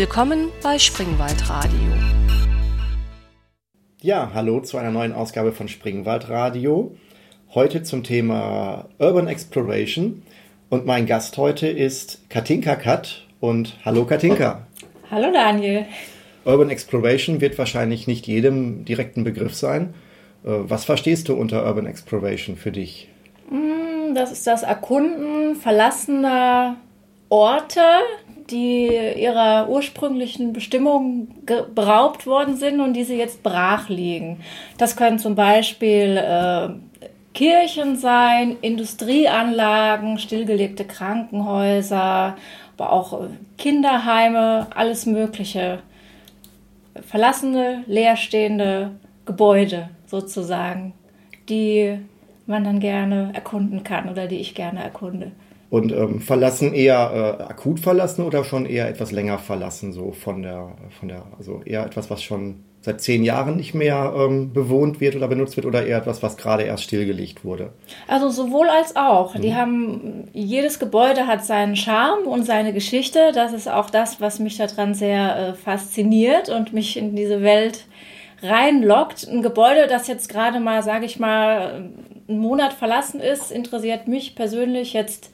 Willkommen bei Springwald Radio. Ja, hallo zu einer neuen Ausgabe von Springwald Radio. Heute zum Thema Urban Exploration. Und mein Gast heute ist Katinka Kat. Und hallo Katinka. Hallo Daniel. Urban Exploration wird wahrscheinlich nicht jedem direkten Begriff sein. Äh, was verstehst du unter Urban Exploration für dich? Mm, das ist das Erkunden verlassener Orte, die ihrer ursprünglichen Bestimmung beraubt worden sind und diese jetzt brach liegen. Das können zum Beispiel äh, Kirchen sein, Industrieanlagen, stillgelegte Krankenhäuser, aber auch äh, Kinderheime, alles Mögliche. Verlassene, leerstehende Gebäude sozusagen, die man dann gerne erkunden kann oder die ich gerne erkunde. Und ähm, verlassen eher äh, akut verlassen oder schon eher etwas länger verlassen, so von der, von der, also eher etwas, was schon seit zehn Jahren nicht mehr ähm, bewohnt wird oder benutzt wird oder eher etwas, was gerade erst stillgelegt wurde? Also sowohl als auch. Mhm. Die haben, jedes Gebäude hat seinen Charme und seine Geschichte. Das ist auch das, was mich daran sehr äh, fasziniert und mich in diese Welt reinlockt. Ein Gebäude, das jetzt gerade mal, sage ich mal, einen Monat verlassen ist, interessiert mich persönlich jetzt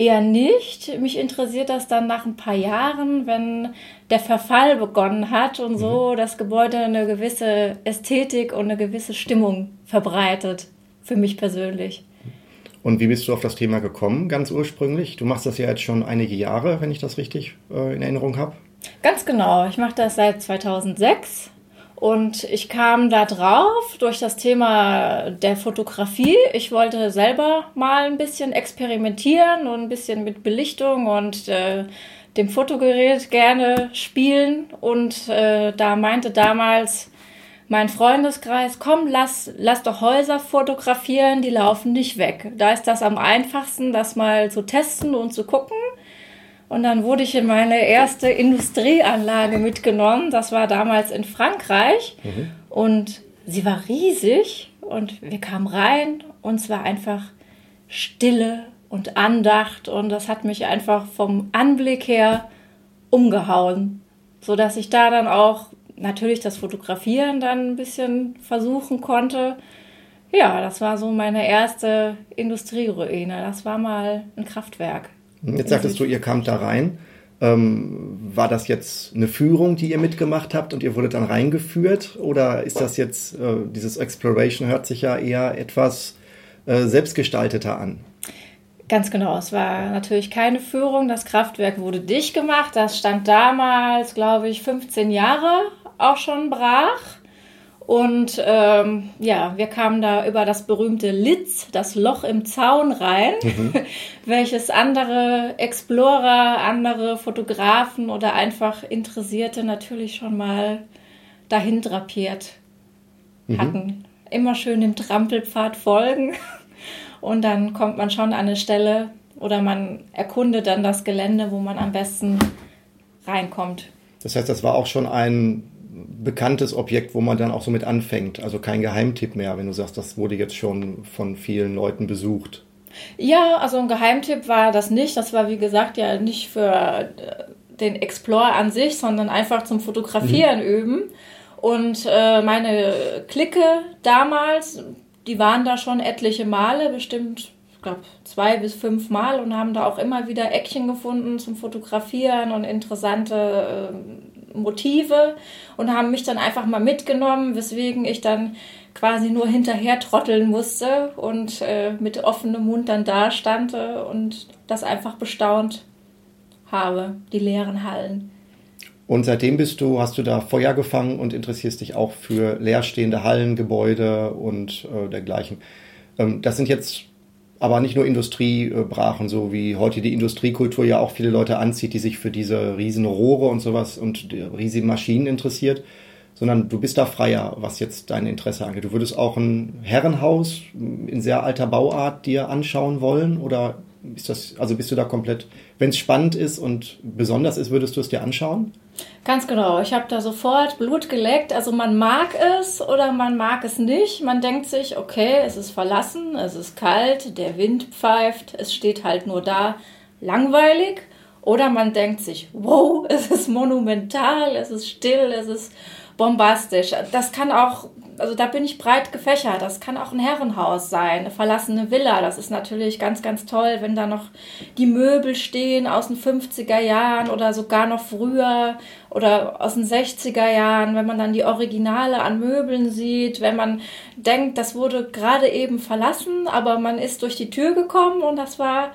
Eher nicht. Mich interessiert das dann nach ein paar Jahren, wenn der Verfall begonnen hat und so mhm. das Gebäude eine gewisse Ästhetik und eine gewisse Stimmung verbreitet. Für mich persönlich. Und wie bist du auf das Thema gekommen, ganz ursprünglich? Du machst das ja jetzt schon einige Jahre, wenn ich das richtig äh, in Erinnerung habe. Ganz genau. Ich mache das seit 2006 und ich kam da drauf durch das Thema der Fotografie. Ich wollte selber mal ein bisschen experimentieren und ein bisschen mit Belichtung und äh, dem Fotogerät gerne spielen. Und äh, da meinte damals mein Freundeskreis, komm, lass, lass doch Häuser fotografieren, die laufen nicht weg. Da ist das am einfachsten, das mal zu testen und zu gucken. Und dann wurde ich in meine erste Industrieanlage mitgenommen. Das war damals in Frankreich. Mhm. Und sie war riesig. Und wir kamen rein und es war einfach Stille und Andacht. Und das hat mich einfach vom Anblick her umgehauen. Sodass ich da dann auch natürlich das Fotografieren dann ein bisschen versuchen konnte. Ja, das war so meine erste Industrieruine. Das war mal ein Kraftwerk. Jetzt sagtest du, ihr kamt da rein. Ähm, war das jetzt eine Führung, die ihr mitgemacht habt und ihr wurdet dann reingeführt? Oder ist das jetzt, äh, dieses Exploration hört sich ja eher etwas äh, selbstgestalteter an? Ganz genau, es war natürlich keine Führung. Das Kraftwerk wurde dicht gemacht. Das stand damals, glaube ich, 15 Jahre auch schon brach. Und ähm, ja, wir kamen da über das berühmte Litz, das Loch im Zaun rein, mhm. welches andere Explorer, andere Fotografen oder einfach Interessierte natürlich schon mal dahin drapiert mhm. hatten. Immer schön dem Trampelpfad folgen und dann kommt man schon an eine Stelle oder man erkundet dann das Gelände, wo man am besten reinkommt. Das heißt, das war auch schon ein bekanntes Objekt, wo man dann auch so mit anfängt. Also kein Geheimtipp mehr, wenn du sagst, das wurde jetzt schon von vielen Leuten besucht. Ja, also ein Geheimtipp war das nicht. Das war, wie gesagt, ja nicht für äh, den Explore an sich, sondern einfach zum Fotografieren mhm. üben. Und äh, meine Clique damals, die waren da schon etliche Male, bestimmt, ich glaube, zwei bis fünf Mal und haben da auch immer wieder Eckchen gefunden zum Fotografieren und interessante äh, Motive und haben mich dann einfach mal mitgenommen, weswegen ich dann quasi nur hinterher trotteln musste und äh, mit offenem Mund dann da stand und das einfach bestaunt habe, die leeren Hallen. Und seitdem bist du, hast du da Feuer gefangen und interessierst dich auch für leerstehende Hallen, Gebäude und äh, dergleichen. Ähm, das sind jetzt aber nicht nur Industriebrachen, so wie heute die Industriekultur ja auch viele Leute anzieht, die sich für diese riesen Rohre und sowas und riesige Maschinen interessiert, sondern du bist da freier, was jetzt dein Interesse angeht. Du würdest auch ein Herrenhaus in sehr alter Bauart dir anschauen wollen oder ist das, also bist du da komplett, wenn es spannend ist und besonders ist, würdest du es dir anschauen? Ganz genau. Ich habe da sofort Blut geleckt. Also man mag es oder man mag es nicht. Man denkt sich, okay, es ist verlassen, es ist kalt, der Wind pfeift, es steht halt nur da, langweilig. Oder man denkt sich, wow, es ist monumental, es ist still, es ist bombastisch. Das kann auch, also da bin ich breit gefächert. Das kann auch ein Herrenhaus sein, eine verlassene Villa. Das ist natürlich ganz, ganz toll, wenn da noch die Möbel stehen aus den 50er Jahren oder sogar noch früher oder aus den 60er Jahren, wenn man dann die Originale an Möbeln sieht, wenn man denkt, das wurde gerade eben verlassen, aber man ist durch die Tür gekommen und das war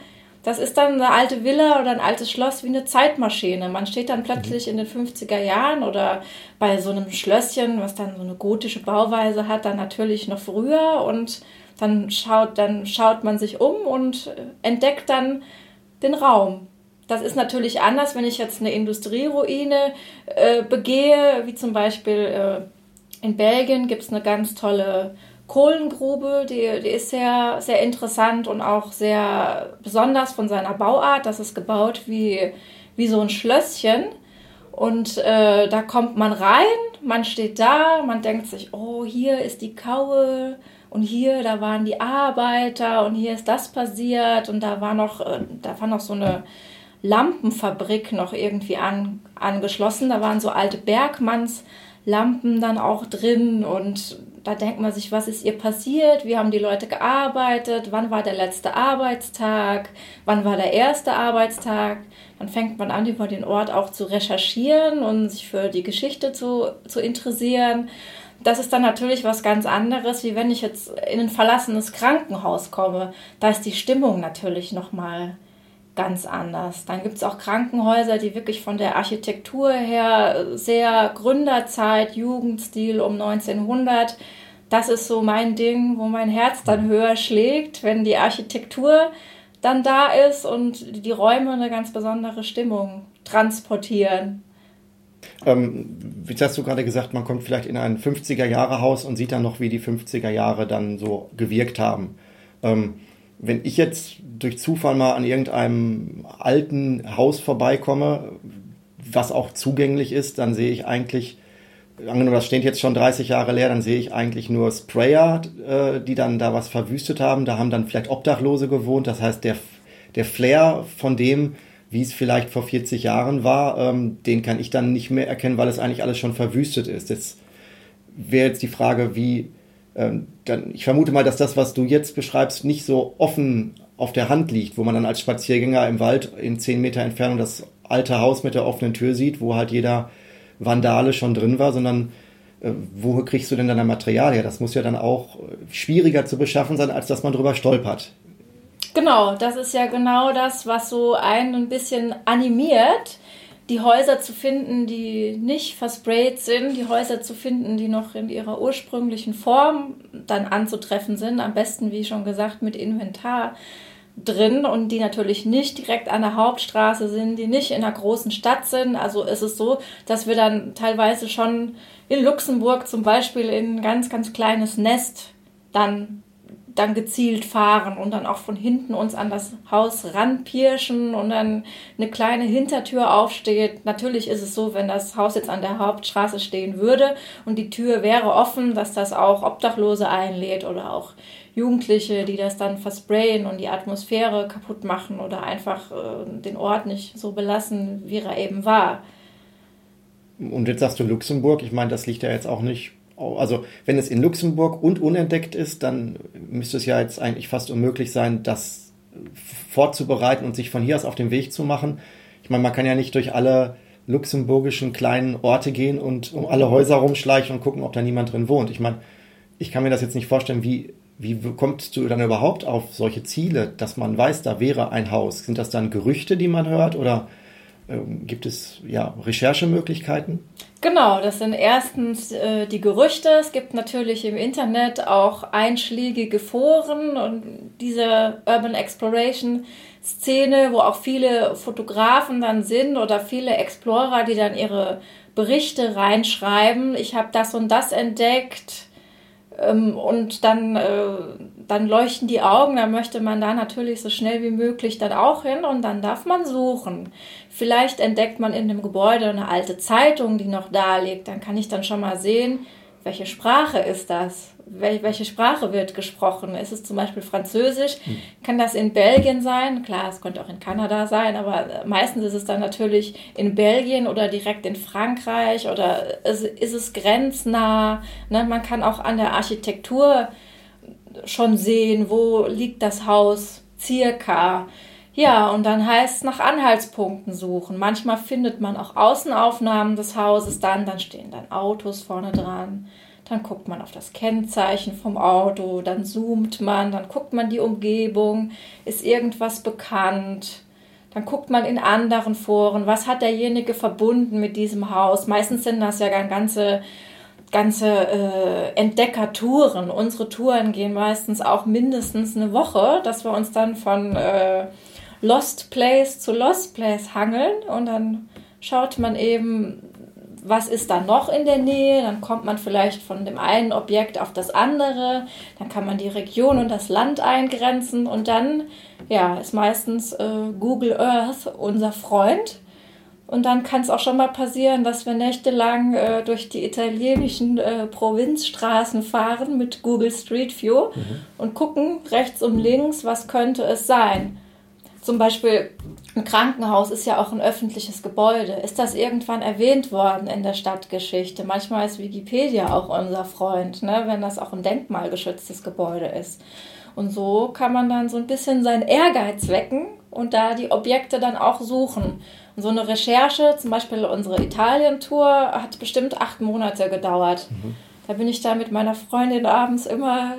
das ist dann eine alte Villa oder ein altes Schloss wie eine Zeitmaschine. Man steht dann plötzlich in den 50er Jahren oder bei so einem Schlösschen, was dann so eine gotische Bauweise hat, dann natürlich noch früher und dann schaut, dann schaut man sich um und entdeckt dann den Raum. Das ist natürlich anders, wenn ich jetzt eine Industrieruine äh, begehe, wie zum Beispiel äh, in Belgien gibt es eine ganz tolle Kohlengrube, die, die ist sehr, sehr interessant und auch sehr besonders von seiner Bauart. Das ist gebaut wie, wie so ein Schlösschen. Und äh, da kommt man rein, man steht da, man denkt sich, oh, hier ist die Kaue und hier, da waren die Arbeiter und hier ist das passiert und da war noch, äh, da war noch so eine Lampenfabrik noch irgendwie an, angeschlossen. Da waren so alte Bergmannslampen dann auch drin und da denkt man sich, was ist ihr passiert? Wie haben die Leute gearbeitet? Wann war der letzte Arbeitstag? Wann war der erste Arbeitstag? Dann fängt man an, über den Ort auch zu recherchieren und sich für die Geschichte zu, zu interessieren. Das ist dann natürlich was ganz anderes, wie wenn ich jetzt in ein verlassenes Krankenhaus komme. Da ist die Stimmung natürlich nochmal ganz anders. Dann gibt es auch Krankenhäuser, die wirklich von der Architektur her sehr Gründerzeit, Jugendstil um 1900. Das ist so mein Ding, wo mein Herz dann höher schlägt, wenn die Architektur dann da ist und die Räume eine ganz besondere Stimmung transportieren. Ähm, wie hast du gerade gesagt, man kommt vielleicht in ein 50er-Jahre-Haus und sieht dann noch, wie die 50er Jahre dann so gewirkt haben. Ähm, wenn ich jetzt durch Zufall mal an irgendeinem alten Haus vorbeikomme, was auch zugänglich ist, dann sehe ich eigentlich, angenommen, das steht jetzt schon 30 Jahre leer, dann sehe ich eigentlich nur Sprayer, äh, die dann da was verwüstet haben. Da haben dann vielleicht Obdachlose gewohnt. Das heißt, der, der Flair von dem, wie es vielleicht vor 40 Jahren war, ähm, den kann ich dann nicht mehr erkennen, weil es eigentlich alles schon verwüstet ist. Jetzt wäre jetzt die Frage, wie ähm, dann, ich vermute mal, dass das, was du jetzt beschreibst, nicht so offen auf der Hand liegt, wo man dann als Spaziergänger im Wald in zehn Meter Entfernung das alte Haus mit der offenen Tür sieht, wo halt jeder Vandale schon drin war, sondern äh, wo kriegst du denn dann ein Material her? Das muss ja dann auch schwieriger zu beschaffen sein, als dass man drüber stolpert. Genau, das ist ja genau das, was so einen ein bisschen animiert die Häuser zu finden, die nicht versprayt sind, die Häuser zu finden, die noch in ihrer ursprünglichen Form dann anzutreffen sind, am besten, wie schon gesagt, mit Inventar drin und die natürlich nicht direkt an der Hauptstraße sind, die nicht in einer großen Stadt sind. Also ist es so, dass wir dann teilweise schon in Luxemburg zum Beispiel in ein ganz, ganz kleines Nest dann dann gezielt fahren und dann auch von hinten uns an das Haus ranpirschen und dann eine kleine Hintertür aufsteht. Natürlich ist es so, wenn das Haus jetzt an der Hauptstraße stehen würde und die Tür wäre offen, dass das auch Obdachlose einlädt oder auch Jugendliche, die das dann versprayen und die Atmosphäre kaputt machen oder einfach äh, den Ort nicht so belassen, wie er eben war. Und jetzt sagst du Luxemburg, ich meine, das liegt ja jetzt auch nicht also wenn es in Luxemburg und unentdeckt ist, dann müsste es ja jetzt eigentlich fast unmöglich sein, das vorzubereiten und sich von hier aus auf den Weg zu machen. Ich meine, man kann ja nicht durch alle luxemburgischen kleinen Orte gehen und um alle Häuser rumschleichen und gucken, ob da niemand drin wohnt. Ich meine, ich kann mir das jetzt nicht vorstellen, wie, wie kommst du dann überhaupt auf solche Ziele, dass man weiß, da wäre ein Haus? Sind das dann Gerüchte, die man hört oder ähm, gibt es ja Recherchemöglichkeiten? Genau, das sind erstens äh, die Gerüchte. Es gibt natürlich im Internet auch einschlägige Foren und diese Urban Exploration Szene, wo auch viele Fotografen dann sind oder viele Explorer, die dann ihre Berichte reinschreiben. Ich habe das und das entdeckt ähm, und dann, äh, dann leuchten die Augen, da möchte man da natürlich so schnell wie möglich dann auch hin und dann darf man suchen. Vielleicht entdeckt man in dem Gebäude eine alte Zeitung, die noch da liegt. Dann kann ich dann schon mal sehen, welche Sprache ist das? welche Sprache wird gesprochen? Ist es zum Beispiel Französisch? Hm. Kann das in Belgien sein? Klar, es könnte auch in Kanada sein, aber meistens ist es dann natürlich in Belgien oder direkt in Frankreich oder ist, ist es grenznah? Ne? Man kann auch an der Architektur schon sehen, wo liegt das Haus circa. Ja, und dann heißt es nach Anhaltspunkten suchen. Manchmal findet man auch Außenaufnahmen des Hauses dann, dann stehen dann Autos vorne dran. Dann guckt man auf das Kennzeichen vom Auto, dann zoomt man, dann guckt man die Umgebung, ist irgendwas bekannt. Dann guckt man in anderen Foren, was hat derjenige verbunden mit diesem Haus. Meistens sind das ja ganze ganze äh, Entdeckertouren. Unsere Touren gehen meistens auch mindestens eine Woche, dass wir uns dann von äh, Lost Place zu Lost Place hangeln und dann schaut man eben, was ist da noch in der Nähe, dann kommt man vielleicht von dem einen Objekt auf das andere, dann kann man die Region und das Land eingrenzen und dann ja, ist meistens äh, Google Earth unser Freund. Und dann kann es auch schon mal passieren, dass wir nächtelang äh, durch die italienischen äh, Provinzstraßen fahren mit Google Street View mhm. und gucken rechts und links, was könnte es sein. Zum Beispiel ein Krankenhaus ist ja auch ein öffentliches Gebäude. Ist das irgendwann erwähnt worden in der Stadtgeschichte? Manchmal ist Wikipedia auch unser Freund, ne, wenn das auch ein denkmalgeschütztes Gebäude ist. Und so kann man dann so ein bisschen seinen Ehrgeiz wecken und da die Objekte dann auch suchen. Und so eine Recherche, zum Beispiel unsere Italien-Tour, hat bestimmt acht Monate gedauert. Mhm. Da bin ich da mit meiner Freundin abends immer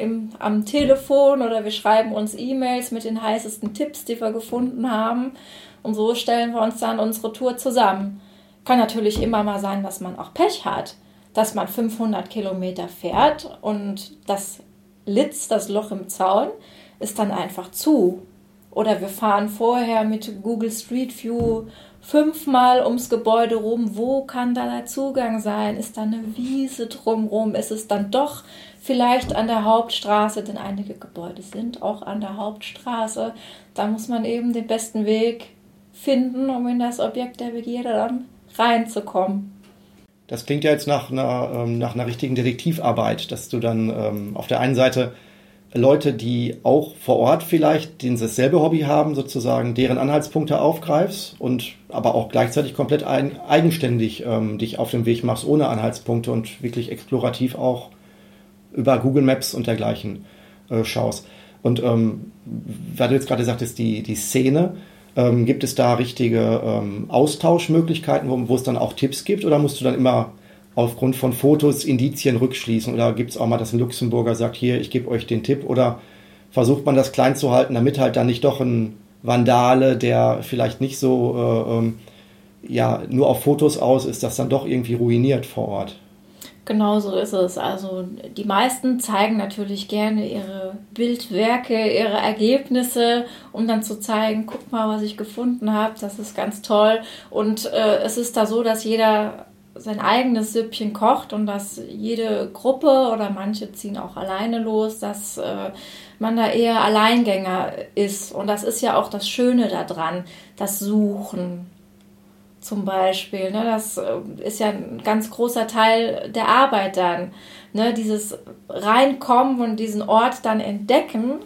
im, am Telefon oder wir schreiben uns E-Mails mit den heißesten Tipps, die wir gefunden haben. Und so stellen wir uns dann unsere Tour zusammen. Kann natürlich immer mal sein, dass man auch Pech hat, dass man 500 Kilometer fährt und das Litz, das Loch im Zaun, ist dann einfach zu. Oder wir fahren vorher mit Google Street View fünfmal ums Gebäude rum. Wo kann da der Zugang sein? Ist da eine Wiese drumrum? Ist es dann doch vielleicht an der Hauptstraße, denn einige Gebäude sind auch an der Hauptstraße. Da muss man eben den besten Weg finden, um in das Objekt der Begierde dann reinzukommen. Das klingt ja jetzt nach einer, ähm, nach einer richtigen Detektivarbeit, dass du dann ähm, auf der einen Seite Leute, die auch vor Ort vielleicht dasselbe Hobby haben, sozusagen deren Anhaltspunkte aufgreifst und aber auch gleichzeitig komplett eigenständig ähm, dich auf den Weg machst ohne Anhaltspunkte und wirklich explorativ auch über Google Maps und dergleichen äh, schaust. Und ähm, weil du jetzt gerade sagtest, die, die Szene, ähm, gibt es da richtige ähm, Austauschmöglichkeiten, wo, wo es dann auch Tipps gibt oder musst du dann immer aufgrund von Fotos Indizien rückschließen oder gibt es auch mal, dass ein Luxemburger sagt, hier, ich gebe euch den Tipp oder versucht man das klein zu halten, damit halt dann nicht doch ein Vandale, der vielleicht nicht so äh, ähm, ja, nur auf Fotos aus ist, das dann doch irgendwie ruiniert vor Ort? Genau so ist es. Also die meisten zeigen natürlich gerne ihre Bildwerke, ihre Ergebnisse, um dann zu zeigen, guck mal, was ich gefunden habe, das ist ganz toll. Und äh, es ist da so, dass jeder sein eigenes Süppchen kocht und dass jede Gruppe oder manche ziehen auch alleine los, dass äh, man da eher Alleingänger ist. Und das ist ja auch das Schöne daran, das Suchen, zum Beispiel. Ne? Das äh, ist ja ein ganz großer Teil der Arbeit dann. Ne? Dieses Reinkommen und diesen Ort dann entdecken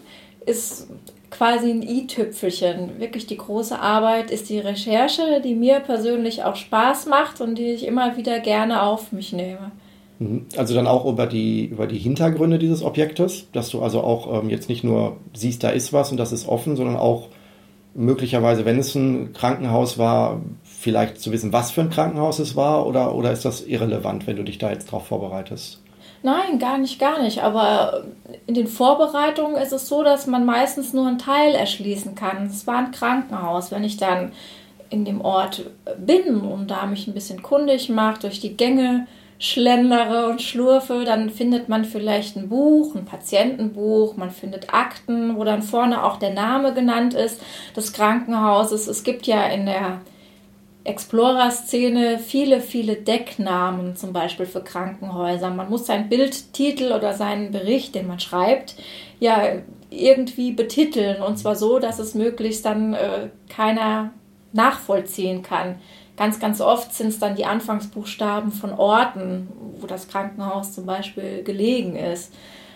ist quasi ein i-Tüpfelchen. Wirklich die große Arbeit ist die Recherche, die mir persönlich auch Spaß macht und die ich immer wieder gerne auf mich nehme. Mhm. Also dann auch über die, über die Hintergründe dieses Objektes, dass du also auch ähm, jetzt nicht nur siehst, da ist was und das ist offen, sondern auch möglicherweise, wenn es ein Krankenhaus war, vielleicht zu wissen, was für ein Krankenhaus es war oder, oder ist das irrelevant, wenn du dich da jetzt drauf vorbereitest? Nein, gar nicht, gar nicht. Aber in den Vorbereitungen ist es so, dass man meistens nur einen Teil erschließen kann. Es war ein Krankenhaus. Wenn ich dann in dem Ort bin und da mich ein bisschen kundig mache, durch die Gänge schlendere und schlurfe, dann findet man vielleicht ein Buch, ein Patientenbuch, man findet Akten, wo dann vorne auch der Name genannt ist des Krankenhauses. Es gibt ja in der Explorer-Szene viele, viele Decknamen, zum Beispiel für Krankenhäuser. Man muss seinen Bildtitel oder seinen Bericht, den man schreibt, ja irgendwie betiteln. Und zwar so, dass es möglichst dann äh, keiner nachvollziehen kann. Ganz, ganz oft sind es dann die Anfangsbuchstaben von Orten, wo das Krankenhaus zum Beispiel gelegen ist.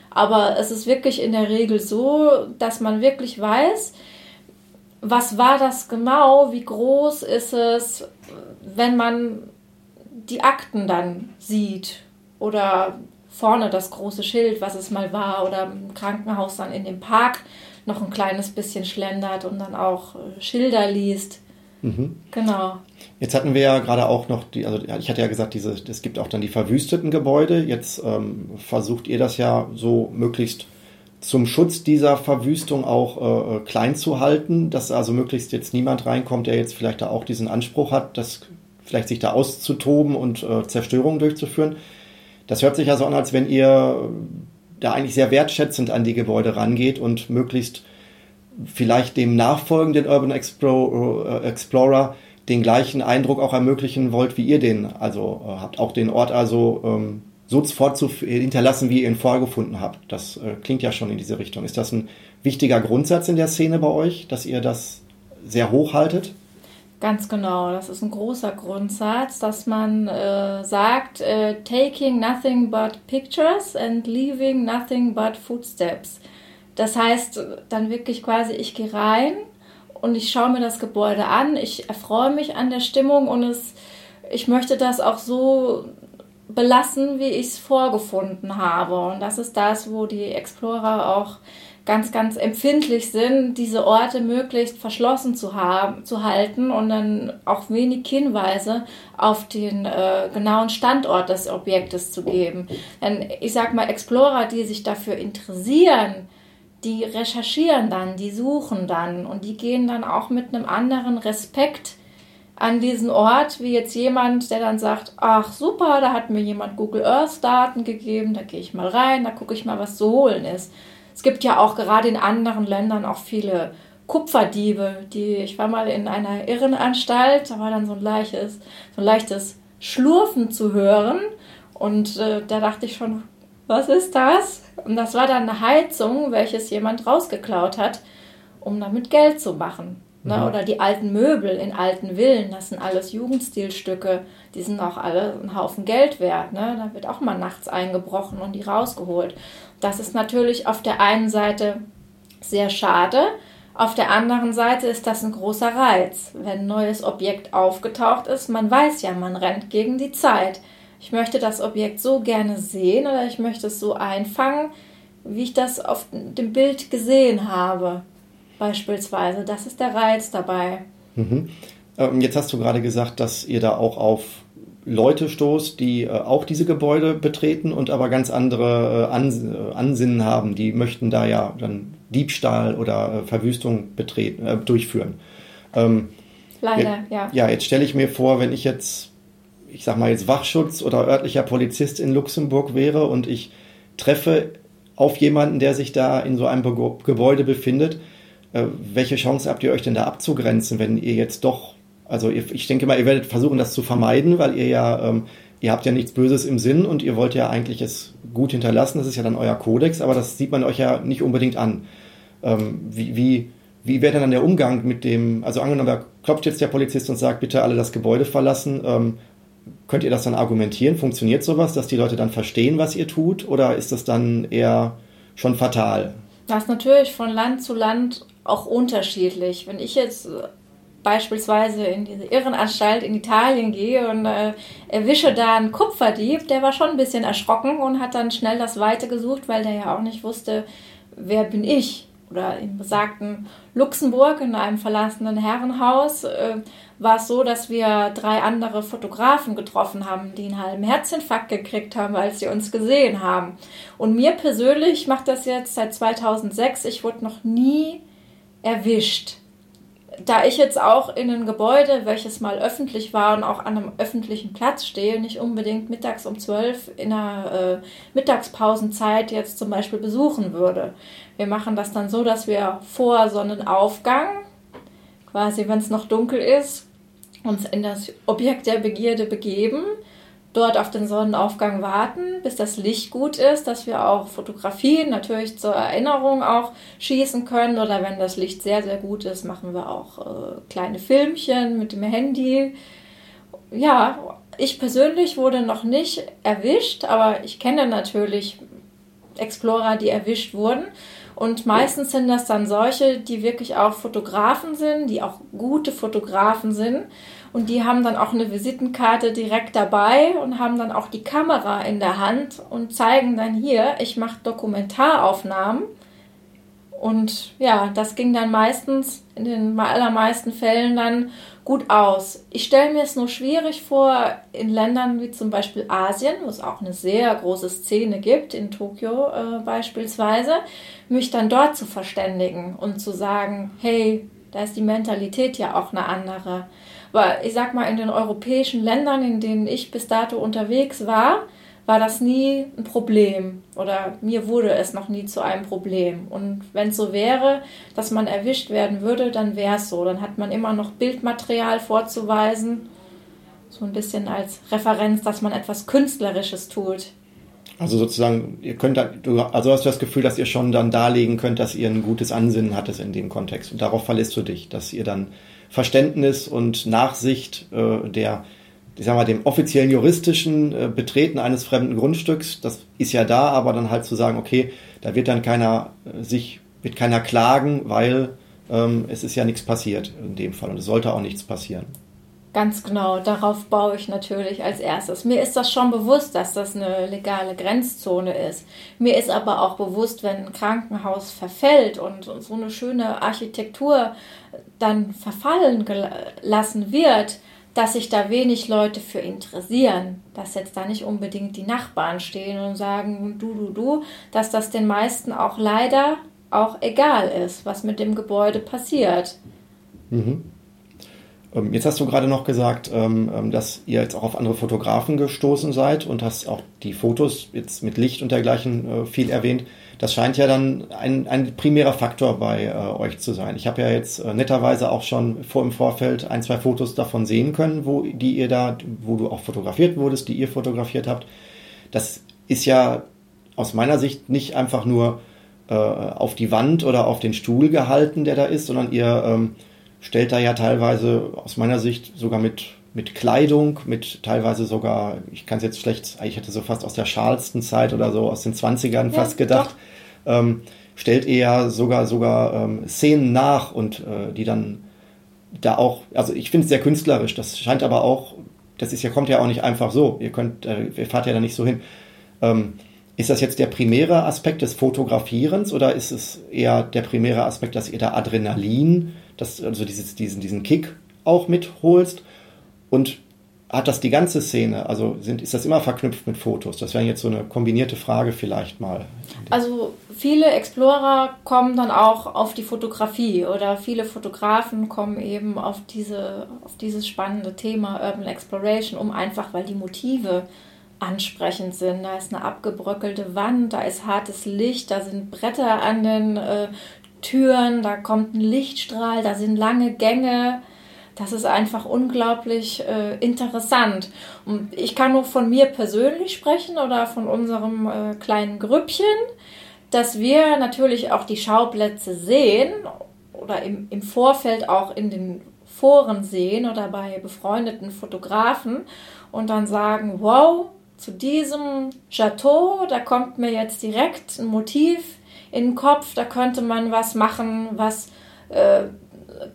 Aber es ist wirklich in der Regel so, dass man wirklich weiß, was war das genau, wie groß ist es, wenn man die Akten dann sieht oder vorne das große Schild, was es mal war, oder im Krankenhaus dann in dem Park noch ein kleines bisschen schlendert und dann auch äh, Schilder liest. Mhm. Genau. Jetzt hatten wir ja gerade auch noch, die, also ich hatte ja gesagt, diese, es gibt auch dann die verwüsteten Gebäude. Jetzt ähm, versucht ihr das ja so möglichst zum Schutz dieser Verwüstung auch äh, äh, klein zu halten, dass also möglichst jetzt niemand reinkommt, der jetzt vielleicht da auch diesen Anspruch hat, das vielleicht sich da auszutoben und äh, Zerstörungen durchzuführen. Das hört sich ja so an, als wenn ihr da eigentlich sehr wertschätzend an die Gebäude rangeht und möglichst vielleicht dem nachfolgenden Urban Explorer, äh, Explorer den gleichen Eindruck auch ermöglichen wollt, wie ihr den also äh, habt. Auch den Ort also ähm, so hinterlassen, wie ihr ihn vorgefunden habt. Das äh, klingt ja schon in diese Richtung. Ist das ein wichtiger Grundsatz in der Szene bei euch, dass ihr das sehr hoch haltet? Ganz genau, das ist ein großer Grundsatz, dass man äh, sagt, äh, taking nothing but pictures and leaving nothing but footsteps. Das heißt dann wirklich quasi, ich gehe rein und ich schaue mir das Gebäude an, ich erfreue mich an der Stimmung und es, ich möchte das auch so belassen, wie ich es vorgefunden habe. Und das ist das, wo die Explorer auch ganz, ganz empfindlich sind, diese Orte möglichst verschlossen zu haben, zu halten und dann auch wenig Hinweise auf den äh, genauen Standort des Objektes zu geben. Denn ich sag mal, Explorer, die sich dafür interessieren, die recherchieren dann, die suchen dann und die gehen dann auch mit einem anderen Respekt an diesen Ort, wie jetzt jemand, der dann sagt, ach super, da hat mir jemand Google Earth Daten gegeben, da gehe ich mal rein, da gucke ich mal, was zu holen ist. Es gibt ja auch gerade in anderen Ländern auch viele Kupferdiebe, die, ich war mal in einer Irrenanstalt, da war dann so ein leichtes, so ein leichtes Schlurfen zu hören und äh, da dachte ich schon, was ist das? Und das war dann eine Heizung, welches jemand rausgeklaut hat, um damit Geld zu machen. Ne? Mhm. Oder die alten Möbel in alten Villen, das sind alles Jugendstilstücke, die sind auch alle ein Haufen Geld wert. Ne? Da wird auch mal nachts eingebrochen und die rausgeholt. Das ist natürlich auf der einen Seite sehr schade, auf der anderen Seite ist das ein großer Reiz. Wenn ein neues Objekt aufgetaucht ist, man weiß ja, man rennt gegen die Zeit. Ich möchte das Objekt so gerne sehen oder ich möchte es so einfangen, wie ich das auf dem Bild gesehen habe beispielsweise. Das ist der Reiz dabei. Mhm. Ähm, jetzt hast du gerade gesagt, dass ihr da auch auf Leute stoßt, die äh, auch diese Gebäude betreten und aber ganz andere äh, Ans äh, Ansinnen haben. Die möchten da ja dann Diebstahl oder äh, Verwüstung betreten, durchführen. Ähm, Leider, ja. Ja, jetzt stelle ich mir vor, wenn ich jetzt, ich sag mal jetzt Wachschutz oder örtlicher Polizist in Luxemburg wäre und ich treffe auf jemanden, der sich da in so einem Be Gebäude befindet, äh, welche Chance habt ihr euch denn da abzugrenzen, wenn ihr jetzt doch, also ihr, ich denke mal, ihr werdet versuchen, das zu vermeiden, weil ihr ja, ähm, ihr habt ja nichts Böses im Sinn und ihr wollt ja eigentlich es gut hinterlassen, das ist ja dann euer Kodex, aber das sieht man euch ja nicht unbedingt an. Ähm, wie, wie, wie wäre dann der Umgang mit dem, also angenommen, da klopft jetzt der Polizist und sagt, bitte alle das Gebäude verlassen, ähm, könnt ihr das dann argumentieren? Funktioniert sowas, dass die Leute dann verstehen, was ihr tut, oder ist das dann eher schon fatal? Das ist natürlich von Land zu Land auch unterschiedlich. Wenn ich jetzt äh, beispielsweise in diese Irrenanstalt in Italien gehe und äh, erwische da einen Kupferdieb, der war schon ein bisschen erschrocken und hat dann schnell das Weite gesucht, weil der ja auch nicht wusste, wer bin ich. Oder im besagten Luxemburg in einem verlassenen Herrenhaus äh, war es so, dass wir drei andere Fotografen getroffen haben, die einen halben Herzinfarkt gekriegt haben, als sie uns gesehen haben. Und mir persönlich, ich mache das jetzt seit 2006, ich wurde noch nie erwischt. Da ich jetzt auch in einem Gebäude, welches mal öffentlich war und auch an einem öffentlichen Platz stehe, nicht unbedingt mittags um 12 in einer äh, Mittagspausenzeit jetzt zum Beispiel besuchen würde. Wir machen das dann so, dass wir vor Sonnenaufgang, quasi wenn es noch dunkel ist, uns in das Objekt der Begierde begeben dort auf den Sonnenaufgang warten, bis das Licht gut ist, dass wir auch Fotografien natürlich zur Erinnerung auch schießen können oder wenn das Licht sehr, sehr gut ist, machen wir auch äh, kleine Filmchen mit dem Handy. Ja, ich persönlich wurde noch nicht erwischt, aber ich kenne natürlich Explorer, die erwischt wurden. Und meistens sind das dann solche, die wirklich auch Fotografen sind, die auch gute Fotografen sind. Und die haben dann auch eine Visitenkarte direkt dabei und haben dann auch die Kamera in der Hand und zeigen dann hier, ich mache Dokumentaraufnahmen. Und ja, das ging dann meistens, in den allermeisten Fällen dann gut aus. Ich stelle mir es nur schwierig vor, in Ländern wie zum Beispiel Asien, wo es auch eine sehr große Szene gibt, in Tokio äh, beispielsweise, mich dann dort zu verständigen und zu sagen, hey, da ist die Mentalität ja auch eine andere. Weil ich sag mal, in den europäischen Ländern, in denen ich bis dato unterwegs war, war das nie ein Problem oder mir wurde es noch nie zu einem Problem. Und wenn es so wäre, dass man erwischt werden würde, dann wäre es so. Dann hat man immer noch Bildmaterial vorzuweisen, so ein bisschen als Referenz, dass man etwas Künstlerisches tut. Also sozusagen, ihr könnt, du, also hast du das Gefühl, dass ihr schon dann darlegen könnt, dass ihr ein gutes Ansinnen hattet in dem Kontext. Und darauf verlässt du dich, dass ihr dann Verständnis und Nachsicht äh, der ich sag mal, dem offiziellen juristischen äh, Betreten eines fremden Grundstücks, das ist ja da, aber dann halt zu sagen, okay, da wird dann keiner äh, sich, wird keiner klagen, weil ähm, es ist ja nichts passiert in dem Fall und es sollte auch nichts passieren. Ganz genau, darauf baue ich natürlich als erstes. Mir ist das schon bewusst, dass das eine legale Grenzzone ist. Mir ist aber auch bewusst, wenn ein Krankenhaus verfällt und so eine schöne Architektur dann verfallen gelassen wird, dass sich da wenig Leute für interessieren, dass jetzt da nicht unbedingt die Nachbarn stehen und sagen, du, du, du, dass das den meisten auch leider auch egal ist, was mit dem Gebäude passiert. Mhm. Ähm, jetzt hast du gerade noch gesagt, ähm, ähm, dass ihr jetzt auch auf andere Fotografen gestoßen seid und hast auch die Fotos jetzt mit Licht und dergleichen äh, viel erwähnt. Das scheint ja dann ein, ein primärer Faktor bei äh, euch zu sein. Ich habe ja jetzt äh, netterweise auch schon vor im Vorfeld ein, zwei Fotos davon sehen können, wo die ihr da, wo du auch fotografiert wurdest, die ihr fotografiert habt. Das ist ja aus meiner Sicht nicht einfach nur auf die Wand oder auf den Stuhl gehalten, der da ist, sondern ihr stellt da ja teilweise aus meiner Sicht sogar mit mit Kleidung, mit teilweise sogar, ich kann es jetzt schlecht, ich hätte so fast aus der Charleston-Zeit oder so aus den 20ern ja, fast gedacht, ähm, stellt er sogar sogar ähm, Szenen nach und äh, die dann da auch, also ich finde es sehr künstlerisch, das scheint aber auch, das ist ja, kommt ja auch nicht einfach so, ihr könnt, äh, ihr fahrt ja da nicht so hin. Ähm, ist das jetzt der primäre Aspekt des Fotografierens oder ist es eher der primäre Aspekt, dass ihr da Adrenalin, das, also dieses, diesen, diesen Kick auch mitholst? Und hat das die ganze Szene? Also sind, ist das immer verknüpft mit Fotos? Das wäre jetzt so eine kombinierte Frage vielleicht mal. Also viele Explorer kommen dann auch auf die Fotografie oder viele Fotografen kommen eben auf, diese, auf dieses spannende Thema Urban Exploration, um einfach, weil die Motive ansprechend sind. Da ist eine abgebröckelte Wand, da ist hartes Licht, da sind Bretter an den äh, Türen, da kommt ein Lichtstrahl, da sind lange Gänge das ist einfach unglaublich äh, interessant. Und ich kann nur von mir persönlich sprechen oder von unserem äh, kleinen Grüppchen, dass wir natürlich auch die Schauplätze sehen oder im, im Vorfeld auch in den Foren sehen oder bei befreundeten Fotografen und dann sagen, wow, zu diesem Chateau, da kommt mir jetzt direkt ein Motiv in den Kopf, da könnte man was machen, was äh,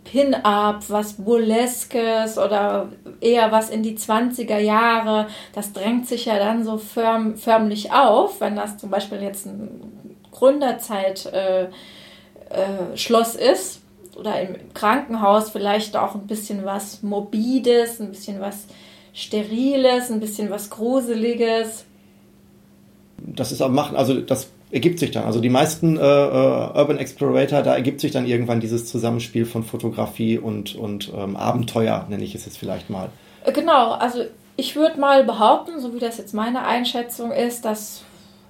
Pin-Up, was Burleskes oder eher was in die 20er Jahre. Das drängt sich ja dann so förm, förmlich auf, wenn das zum Beispiel jetzt ein Gründerzeit-Schloss äh, äh, ist oder im Krankenhaus vielleicht auch ein bisschen was Morbides, ein bisschen was Steriles, ein bisschen was Gruseliges. Das ist auch machen, also das ergibt sich dann. Also die meisten äh, äh, Urban Explorator, da ergibt sich dann irgendwann dieses Zusammenspiel von Fotografie und, und ähm, Abenteuer, nenne ich es jetzt vielleicht mal. Äh, genau, also ich würde mal behaupten, so wie das jetzt meine Einschätzung ist, dass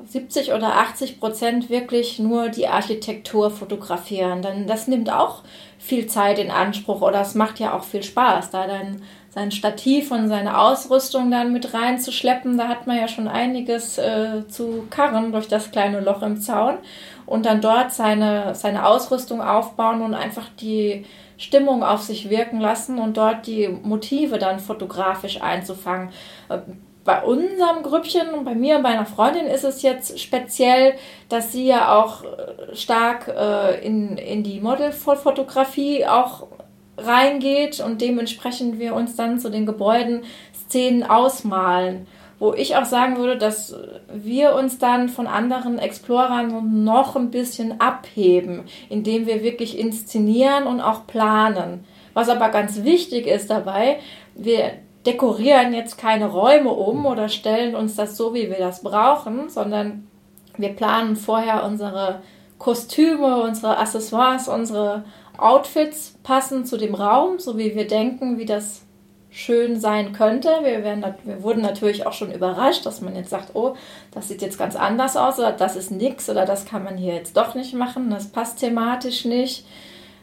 70 oder 80 Prozent wirklich nur die Architektur fotografieren. Denn das nimmt auch viel Zeit in Anspruch oder es macht ja auch viel Spaß, da dann sein Stativ und seine Ausrüstung dann mit reinzuschleppen. Da hat man ja schon einiges äh, zu karren durch das kleine Loch im Zaun und dann dort seine, seine Ausrüstung aufbauen und einfach die Stimmung auf sich wirken lassen und dort die Motive dann fotografisch einzufangen. Äh, bei unserem Grüppchen und bei mir und meiner Freundin ist es jetzt speziell, dass sie ja auch äh, stark äh, in, in die Modelfotografie auch reingeht und dementsprechend wir uns dann zu den Gebäuden Szenen ausmalen. Wo ich auch sagen würde, dass wir uns dann von anderen Explorern noch ein bisschen abheben, indem wir wirklich inszenieren und auch planen. Was aber ganz wichtig ist dabei, wir dekorieren jetzt keine Räume um oder stellen uns das so, wie wir das brauchen, sondern wir planen vorher unsere Kostüme, unsere Accessoires, unsere Outfits passen zu dem Raum, so wie wir denken, wie das schön sein könnte. Wir, werden, wir wurden natürlich auch schon überrascht, dass man jetzt sagt, oh, das sieht jetzt ganz anders aus oder das ist nix oder das kann man hier jetzt doch nicht machen, das passt thematisch nicht.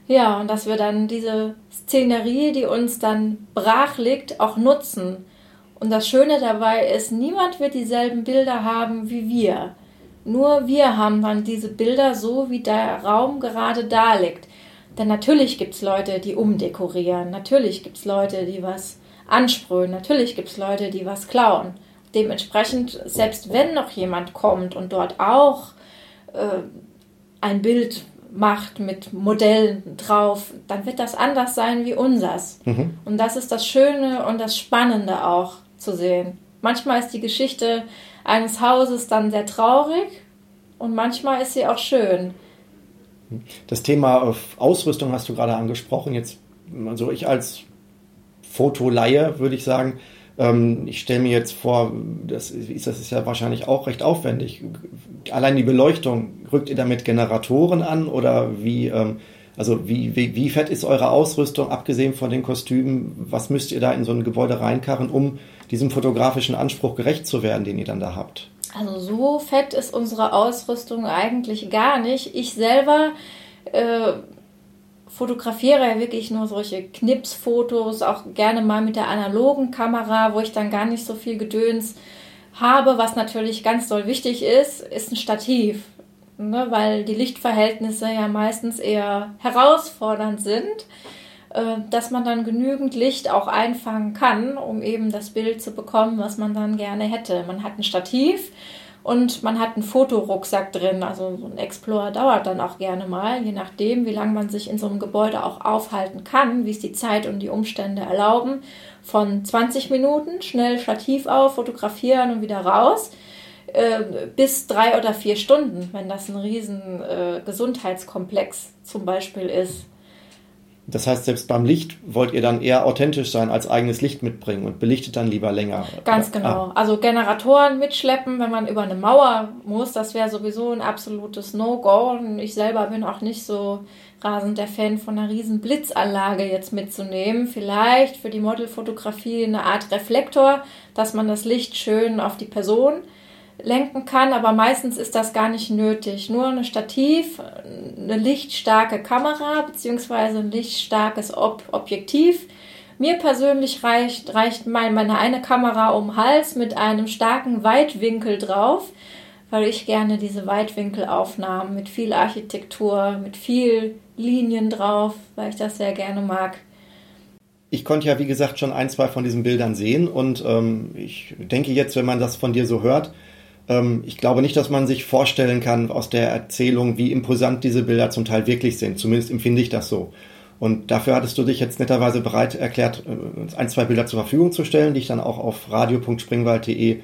Ja, und dass wir dann diese Szenerie, die uns dann brach liegt, auch nutzen. Und das Schöne dabei ist, niemand wird dieselben Bilder haben wie wir. Nur wir haben dann diese Bilder so, wie der Raum gerade da liegt. Denn natürlich gibt es Leute, die umdekorieren. Natürlich gibt es Leute, die was ansprühen. Natürlich gibt es Leute, die was klauen. Dementsprechend, selbst wenn noch jemand kommt und dort auch äh, ein Bild macht mit Modellen drauf, dann wird das anders sein wie unsers. Mhm. Und das ist das Schöne und das Spannende auch zu sehen. Manchmal ist die Geschichte eines Hauses dann sehr traurig und manchmal ist sie auch schön. Das Thema Ausrüstung hast du gerade angesprochen. Jetzt, also ich als Fotoleihe würde ich sagen, ähm, ich stelle mir jetzt vor, das ist, das ist ja wahrscheinlich auch recht aufwendig. Allein die Beleuchtung, rückt ihr damit Generatoren an oder wie, ähm, also wie, wie, wie fett ist eure Ausrüstung, abgesehen von den Kostümen? Was müsst ihr da in so ein Gebäude reinkarren, um diesem fotografischen Anspruch gerecht zu werden, den ihr dann da habt? Also so fett ist unsere Ausrüstung eigentlich gar nicht. Ich selber äh, fotografiere ja wirklich nur solche Knipsfotos, auch gerne mal mit der analogen Kamera, wo ich dann gar nicht so viel Gedöns habe. Was natürlich ganz doll wichtig ist, ist ein Stativ, ne, weil die Lichtverhältnisse ja meistens eher herausfordernd sind, dass man dann genügend Licht auch einfangen kann, um eben das Bild zu bekommen, was man dann gerne hätte. Man hat ein Stativ und man hat einen Fotorucksack drin. Also so ein Explorer dauert dann auch gerne mal, je nachdem, wie lange man sich in so einem Gebäude auch aufhalten kann, wie es die Zeit und die Umstände erlauben. Von 20 Minuten schnell Stativ auf, fotografieren und wieder raus, äh, bis drei oder vier Stunden, wenn das ein riesen äh, Gesundheitskomplex zum Beispiel ist. Das heißt, selbst beim Licht wollt ihr dann eher authentisch sein, als eigenes Licht mitbringen und belichtet dann lieber länger. Ganz genau. Ah. Also Generatoren mitschleppen, wenn man über eine Mauer muss, das wäre sowieso ein absolutes No-Go. Und ich selber bin auch nicht so rasend der Fan von einer riesen Blitzanlage jetzt mitzunehmen. Vielleicht für die Modelfotografie eine Art Reflektor, dass man das Licht schön auf die Person lenken kann, aber meistens ist das gar nicht nötig. Nur ein Stativ, eine lichtstarke Kamera bzw. ein lichtstarkes Ob Objektiv. Mir persönlich reicht, reicht meine eine Kamera um Hals mit einem starken Weitwinkel drauf, weil ich gerne diese Weitwinkelaufnahmen mit viel Architektur, mit viel Linien drauf, weil ich das sehr gerne mag. Ich konnte ja, wie gesagt, schon ein, zwei von diesen Bildern sehen und ähm, ich denke jetzt, wenn man das von dir so hört, ich glaube nicht, dass man sich vorstellen kann aus der Erzählung, wie imposant diese Bilder zum Teil wirklich sind. Zumindest empfinde ich das so. Und dafür hattest du dich jetzt netterweise bereit erklärt, äh, ein, zwei Bilder zur Verfügung zu stellen, die ich dann auch auf radio.springwald.de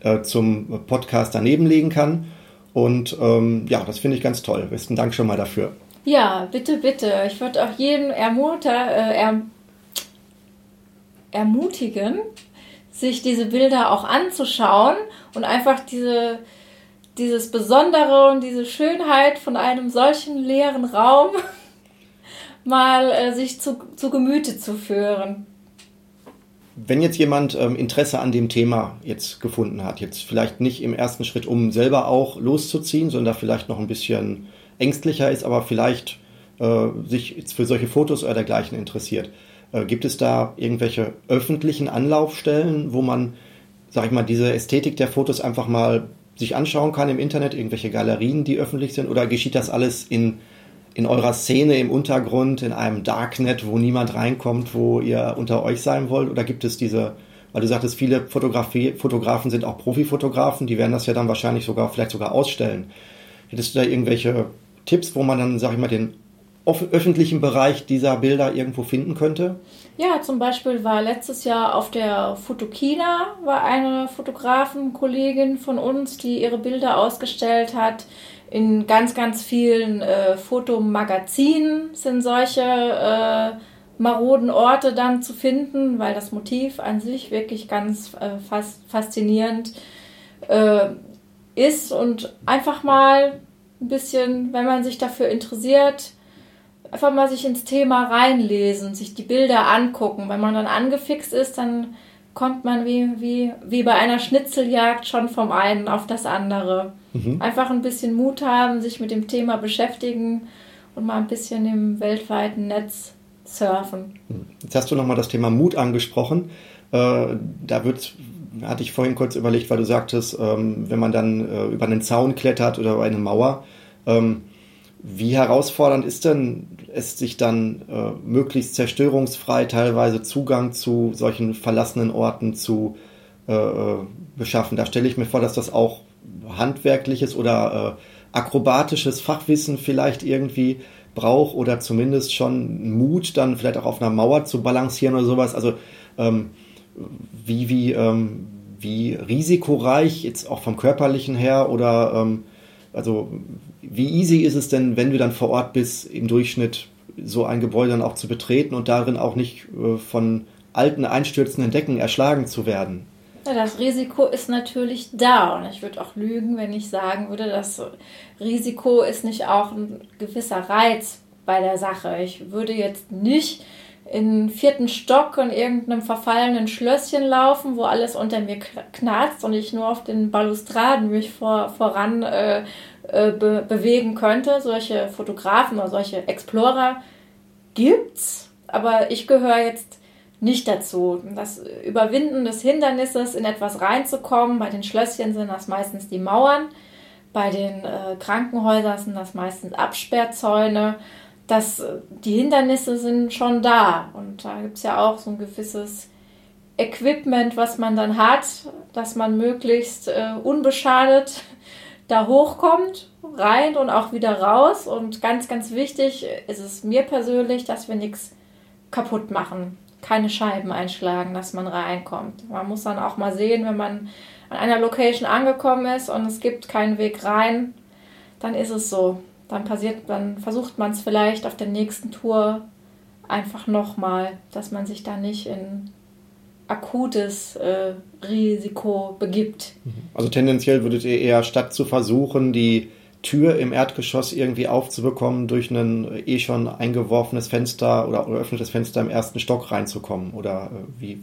äh, zum Podcast daneben legen kann. Und ähm, ja, das finde ich ganz toll. Besten Dank schon mal dafür. Ja, bitte, bitte. Ich würde auch jeden ermuter, äh, erm ermutigen, sich diese Bilder auch anzuschauen und einfach diese, dieses Besondere und diese Schönheit von einem solchen leeren Raum mal äh, sich zu, zu Gemüte zu führen. Wenn jetzt jemand ähm, Interesse an dem Thema jetzt gefunden hat, jetzt vielleicht nicht im ersten Schritt, um selber auch loszuziehen, sondern vielleicht noch ein bisschen ängstlicher ist, aber vielleicht äh, sich für solche Fotos oder dergleichen interessiert, gibt es da irgendwelche öffentlichen Anlaufstellen, wo man, sag ich mal, diese Ästhetik der Fotos einfach mal sich anschauen kann im Internet, irgendwelche Galerien, die öffentlich sind, oder geschieht das alles in in eurer Szene im Untergrund, in einem Darknet, wo niemand reinkommt, wo ihr unter euch sein wollt? Oder gibt es diese, weil du sagtest, viele Fotografie, Fotografen sind auch Profifotografen, die werden das ja dann wahrscheinlich sogar, vielleicht sogar ausstellen. Hättest du da irgendwelche Tipps, wo man dann, sag ich mal, den öffentlichen Bereich dieser Bilder irgendwo finden könnte? Ja, zum Beispiel war letztes Jahr auf der Fotokina war eine Fotografenkollegin von uns, die ihre Bilder ausgestellt hat. In ganz, ganz vielen äh, Fotomagazinen sind solche äh, maroden Orte dann zu finden, weil das Motiv an sich wirklich ganz äh, fas faszinierend äh, ist und einfach mal ein bisschen, wenn man sich dafür interessiert, einfach mal sich ins Thema reinlesen, sich die Bilder angucken. Wenn man dann angefixt ist, dann kommt man wie, wie, wie bei einer Schnitzeljagd schon vom einen auf das andere. Mhm. Einfach ein bisschen Mut haben, sich mit dem Thema beschäftigen und mal ein bisschen im weltweiten Netz surfen. Jetzt hast du nochmal das Thema Mut angesprochen. Äh, da wird, hatte ich vorhin kurz überlegt, weil du sagtest, ähm, wenn man dann äh, über einen Zaun klettert oder über eine Mauer, ähm, wie herausfordernd ist denn es, sich dann äh, möglichst zerstörungsfrei teilweise Zugang zu solchen verlassenen Orten zu äh, äh, beschaffen? Da stelle ich mir vor, dass das auch handwerkliches oder äh, akrobatisches Fachwissen vielleicht irgendwie braucht oder zumindest schon Mut, dann vielleicht auch auf einer Mauer zu balancieren oder sowas. Also ähm, wie, wie, ähm, wie risikoreich, jetzt auch vom körperlichen her oder ähm, also wie easy ist es denn, wenn du dann vor Ort bist, im Durchschnitt so ein Gebäude dann auch zu betreten und darin auch nicht äh, von alten einstürzenden Decken erschlagen zu werden? Ja, das Risiko ist natürlich da und ich würde auch lügen, wenn ich sagen würde, das Risiko ist nicht auch ein gewisser Reiz bei der Sache. Ich würde jetzt nicht den vierten Stock in irgendeinem verfallenen Schlösschen laufen, wo alles unter mir knarzt und ich nur auf den Balustraden mich vor, voran äh, äh, be bewegen könnte. Solche Fotografen oder solche Explorer gibt's, aber ich gehöre jetzt nicht dazu. Das Überwinden des Hindernisses, in etwas reinzukommen, bei den Schlösschen sind das meistens die Mauern, bei den äh, Krankenhäusern sind das meistens Absperrzäune dass die Hindernisse sind schon da. Und da gibt es ja auch so ein gewisses Equipment, was man dann hat, dass man möglichst äh, unbeschadet da hochkommt, rein und auch wieder raus. Und ganz, ganz wichtig ist es mir persönlich, dass wir nichts kaputt machen, keine Scheiben einschlagen, dass man reinkommt. Man muss dann auch mal sehen, wenn man an einer Location angekommen ist und es gibt keinen Weg rein, dann ist es so dann passiert, dann versucht man es vielleicht auf der nächsten Tour einfach nochmal, dass man sich da nicht in akutes äh, Risiko begibt. Mhm. Also tendenziell würdet ihr eher statt zu versuchen, die Tür im Erdgeschoss irgendwie aufzubekommen, durch ein eh schon eingeworfenes Fenster oder geöffnetes Fenster im ersten Stock reinzukommen? Oder äh, wie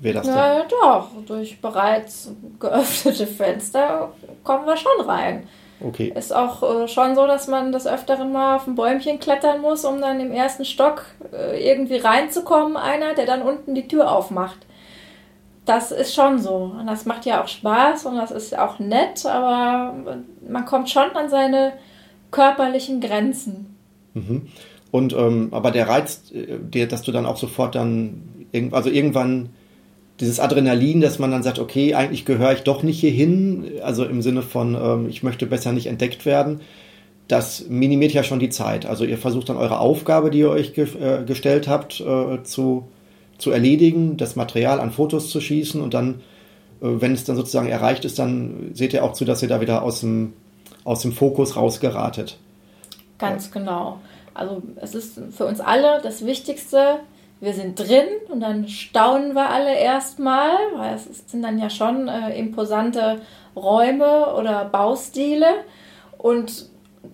wäre das? Ja, ja, doch. Durch bereits geöffnete Fenster kommen wir schon rein. Okay. Ist auch äh, schon so, dass man des Öfteren mal auf ein Bäumchen klettern muss, um dann im ersten Stock äh, irgendwie reinzukommen. Einer, der dann unten die Tür aufmacht. Das ist schon so. Und das macht ja auch Spaß und das ist auch nett, aber man kommt schon an seine körperlichen Grenzen. Mhm. Und ähm, aber der Reiz, äh, der, dass du dann auch sofort dann, also irgendwann dieses Adrenalin, dass man dann sagt, okay, eigentlich gehöre ich doch nicht hierhin, also im Sinne von, ähm, ich möchte besser nicht entdeckt werden, das minimiert ja schon die Zeit. Also ihr versucht dann eure Aufgabe, die ihr euch ge äh, gestellt habt, äh, zu, zu erledigen, das Material an Fotos zu schießen und dann, äh, wenn es dann sozusagen erreicht ist, dann seht ihr auch zu, dass ihr da wieder aus dem, aus dem Fokus rausgeratet. Ganz genau. Also es ist für uns alle das Wichtigste, wir sind drin und dann staunen wir alle erstmal, weil es sind dann ja schon äh, imposante Räume oder Baustile und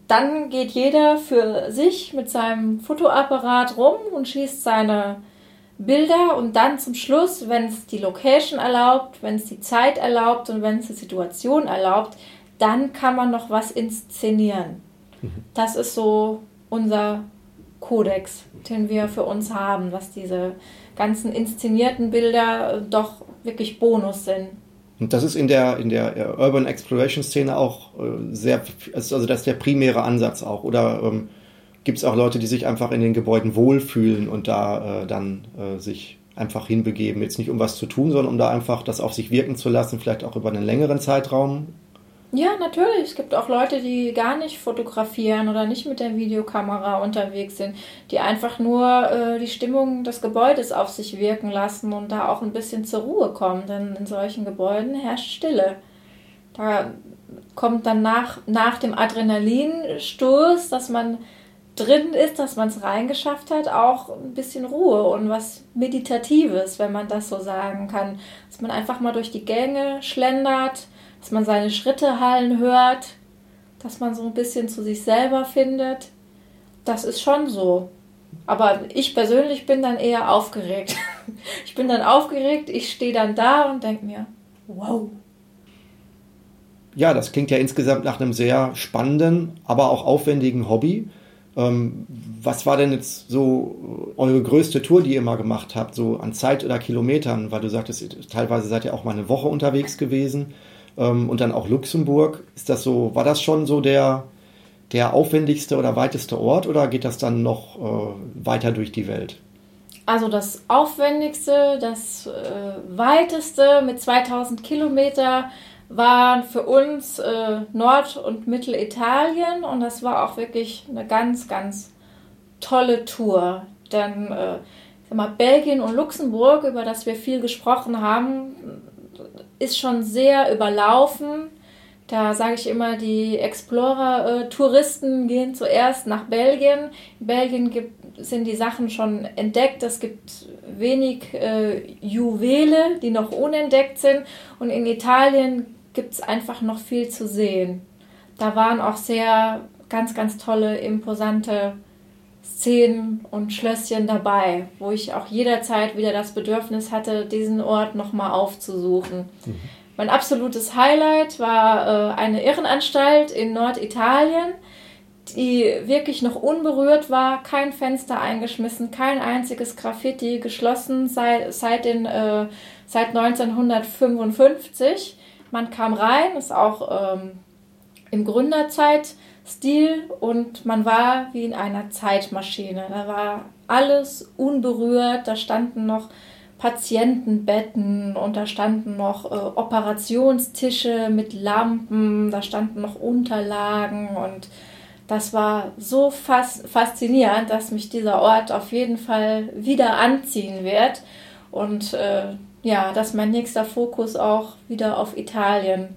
dann geht jeder für sich mit seinem Fotoapparat rum und schießt seine Bilder und dann zum Schluss, wenn es die Location erlaubt, wenn es die Zeit erlaubt und wenn es die Situation erlaubt, dann kann man noch was inszenieren. Mhm. Das ist so unser Kodex, den wir für uns haben, was diese ganzen inszenierten Bilder doch wirklich Bonus sind. Und das ist in der, in der äh, Urban Exploration Szene auch äh, sehr, also das ist der primäre Ansatz auch. Oder ähm, gibt es auch Leute, die sich einfach in den Gebäuden wohlfühlen und da äh, dann äh, sich einfach hinbegeben. Jetzt nicht um was zu tun, sondern um da einfach das auf sich wirken zu lassen, vielleicht auch über einen längeren Zeitraum. Ja, natürlich. Es gibt auch Leute, die gar nicht fotografieren oder nicht mit der Videokamera unterwegs sind, die einfach nur äh, die Stimmung des Gebäudes auf sich wirken lassen und da auch ein bisschen zur Ruhe kommen. Denn in solchen Gebäuden herrscht Stille. Da kommt dann nach, nach dem Adrenalinstoß, dass man drin ist, dass man es reingeschafft hat, auch ein bisschen Ruhe und was Meditatives, wenn man das so sagen kann. Dass man einfach mal durch die Gänge schlendert, dass man seine Schritte hallen hört, dass man so ein bisschen zu sich selber findet. Das ist schon so. Aber ich persönlich bin dann eher aufgeregt. Ich bin dann aufgeregt, ich stehe dann da und denke mir, wow. Ja, das klingt ja insgesamt nach einem sehr spannenden, aber auch aufwendigen Hobby. Ähm, was war denn jetzt so eure größte Tour, die ihr mal gemacht habt, so an Zeit oder Kilometern? Weil du sagtest, teilweise seid ihr auch mal eine Woche unterwegs gewesen ähm, und dann auch Luxemburg. Ist das so, war das schon so der, der aufwendigste oder weiteste Ort oder geht das dann noch äh, weiter durch die Welt? Also das aufwendigste, das äh, weiteste mit 2000 Kilometer waren für uns äh, Nord- und Mittelitalien und das war auch wirklich eine ganz, ganz tolle Tour. Denn äh, mal, Belgien und Luxemburg, über das wir viel gesprochen haben, ist schon sehr überlaufen. Da sage ich immer, die Explorer-Touristen gehen zuerst nach Belgien. In Belgien gibt, sind die Sachen schon entdeckt. Es gibt wenig äh, Juwele, die noch unentdeckt sind. Und in Italien gibt es einfach noch viel zu sehen. Da waren auch sehr ganz, ganz tolle, imposante Szenen und Schlösschen dabei, wo ich auch jederzeit wieder das Bedürfnis hatte, diesen Ort nochmal aufzusuchen. Mhm. Mein absolutes Highlight war äh, eine Irrenanstalt in Norditalien, die wirklich noch unberührt war, kein Fenster eingeschmissen, kein einziges Graffiti geschlossen seit, seit, den, äh, seit 1955. Man kam rein, ist auch ähm, im Gründerzeit-Stil und man war wie in einer Zeitmaschine. Da war alles unberührt, da standen noch Patientenbetten und da standen noch äh, Operationstische mit Lampen, da standen noch Unterlagen und das war so fas faszinierend, dass mich dieser Ort auf jeden Fall wieder anziehen wird. Und äh, ja, dass mein nächster Fokus auch wieder auf Italien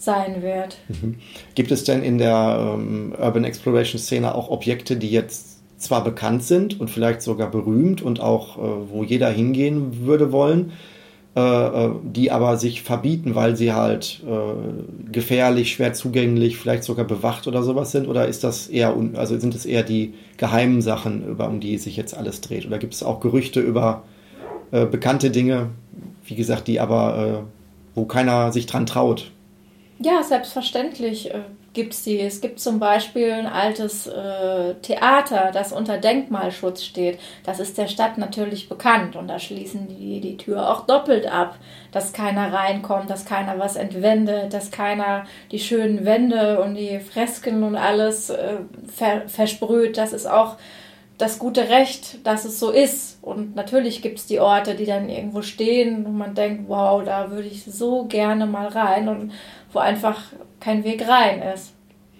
sein wird. Mhm. Gibt es denn in der ähm, Urban Exploration Szene auch Objekte, die jetzt zwar bekannt sind und vielleicht sogar berühmt und auch äh, wo jeder hingehen würde wollen, äh, äh die aber sich verbieten, weil sie halt äh, gefährlich, schwer zugänglich, vielleicht sogar bewacht oder sowas sind? Oder ist das eher, also sind es eher die geheimen Sachen, über, um die sich jetzt alles dreht? Oder gibt es auch Gerüchte über äh, bekannte Dinge, wie gesagt, die aber, äh, wo keiner sich dran traut. Ja, selbstverständlich äh, gibt es die. Es gibt zum Beispiel ein altes äh, Theater, das unter Denkmalschutz steht. Das ist der Stadt natürlich bekannt und da schließen die die Tür auch doppelt ab, dass keiner reinkommt, dass keiner was entwendet, dass keiner die schönen Wände und die Fresken und alles äh, ver versprüht. Das ist auch das gute Recht, dass es so ist. Und natürlich gibt es die Orte, die dann irgendwo stehen und man denkt, wow, da würde ich so gerne mal rein und wo einfach kein Weg rein ist.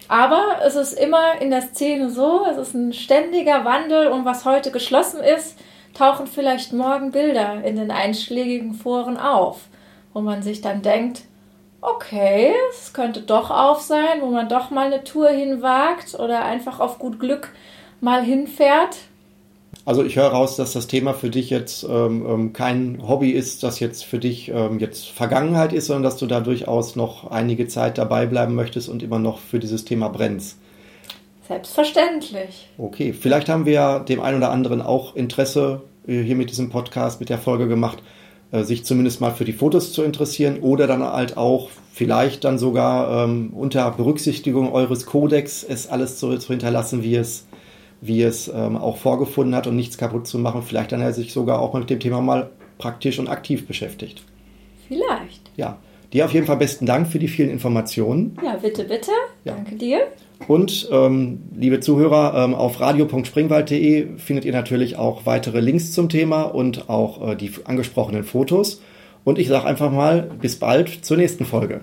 Aber es ist immer in der Szene so, es ist ein ständiger Wandel und was heute geschlossen ist, tauchen vielleicht morgen Bilder in den einschlägigen Foren auf, wo man sich dann denkt, okay, es könnte doch auf sein, wo man doch mal eine Tour hinwagt oder einfach auf gut Glück mal hinfährt? Also ich höre raus, dass das Thema für dich jetzt ähm, ähm, kein Hobby ist, das jetzt für dich ähm, jetzt Vergangenheit ist, sondern dass du da durchaus noch einige Zeit dabei bleiben möchtest und immer noch für dieses Thema brennst. Selbstverständlich. Okay, vielleicht haben wir ja dem einen oder anderen auch Interesse äh, hier mit diesem Podcast, mit der Folge gemacht, äh, sich zumindest mal für die Fotos zu interessieren oder dann halt auch vielleicht dann sogar ähm, unter Berücksichtigung eures Kodex es alles so zu hinterlassen, wie es wie es ähm, auch vorgefunden hat und nichts kaputt zu machen. Vielleicht dann er sich sogar auch mit dem Thema mal praktisch und aktiv beschäftigt. Vielleicht. Ja, Dir auf jeden Fall besten Dank für die vielen Informationen. Ja, bitte, bitte. Ja. Danke dir. Und ähm, liebe Zuhörer, ähm, auf radio.springwald.de findet ihr natürlich auch weitere Links zum Thema und auch äh, die angesprochenen Fotos. Und ich sage einfach mal, bis bald zur nächsten Folge.